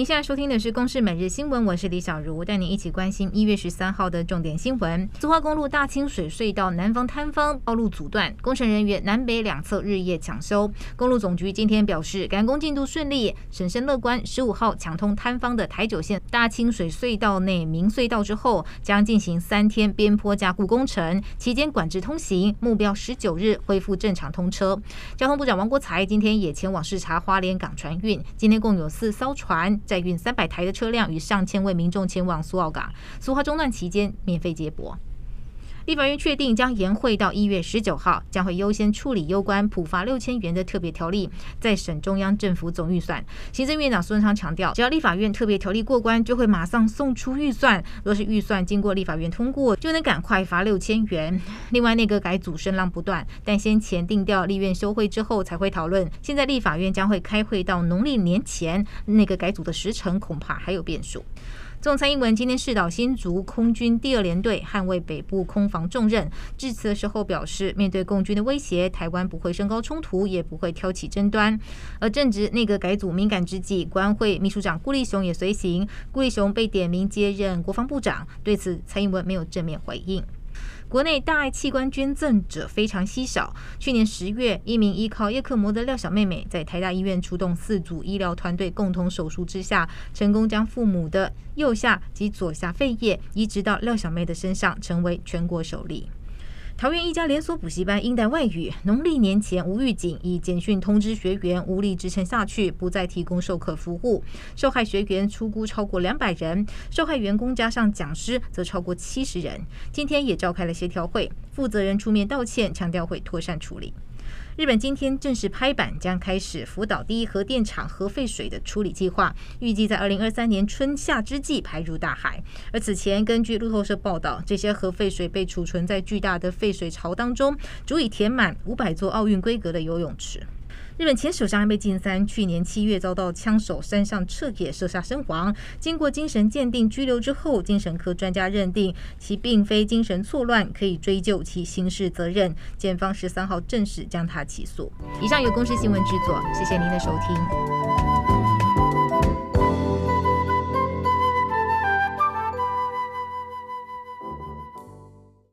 您现在收听的是《公视每日新闻》，我是李小茹，带您一起关心一月十三号的重点新闻。苏花公路大清水隧道南方坍方，道路阻断，工程人员南北两侧日夜抢修。公路总局今天表示，赶工进度顺利，审慎乐观。十五号抢通坍方的台九线大清水隧道内明隧道之后，将进行三天边坡加固工程，期间管制通行，目标十九日恢复正常通车。交通部长王国材今天也前往视察花莲港船运，今天共有四艘船。载运三百台的车辆与上千位民众前往苏澳港，苏花中断期间免费接驳。立法院确定将延会到一月十九号，将会优先处理攸关普罚六千元的特别条例，再审中央政府总预算。行政院长苏贞昌强调，只要立法院特别条例过关，就会马上送出预算。若是预算经过立法院通过，就能赶快罚六千元。另外，内阁改组声浪不断，但先前定调立院休会之后才会讨论。现在立法院将会开会到农历年前，内阁改组的时程恐怕还有变数。总统蔡英文今天视岛新竹空军第二联队，捍卫北部空防重任。致辞的时候表示，面对共军的威胁，台湾不会升高冲突，也不会挑起争端。而正值内阁改组敏感之际，国安会秘书长顾立雄也随行。顾立雄被点名接任国防部长，对此蔡英文没有正面回应。国内大爱器官捐赠者非常稀少。去年十月，一名依靠叶克膜的廖小妹妹，在台大医院出动四组医疗团队共同手术之下，成功将父母的右下及左下肺叶移植到廖小妹的身上，成为全国首例。桃园一家连锁补习班因带外语，农历年前无预警，以简讯通知学员无力支撑下去，不再提供授课服务。受害学员出估超过两百人，受害员工加上讲师则超过七十人。今天也召开了协调会，负责人出面道歉，强调会妥善处理。日本今天正式拍板，将开始福岛第一核电厂核废水的处理计划，预计在二零二三年春夏之际排入大海。而此前，根据路透社报道，这些核废水被储存在巨大的废水槽当中，足以填满五百座奥运规格的游泳池。日本前首相安倍晋三去年七月遭到枪手山上彻也射杀身亡，经过精神鉴定拘留之后，精神科专家认定其并非精神错乱，可以追究其刑事责任。检方十三号正式将他起诉。以上由公司新闻制作，谢谢您的收听。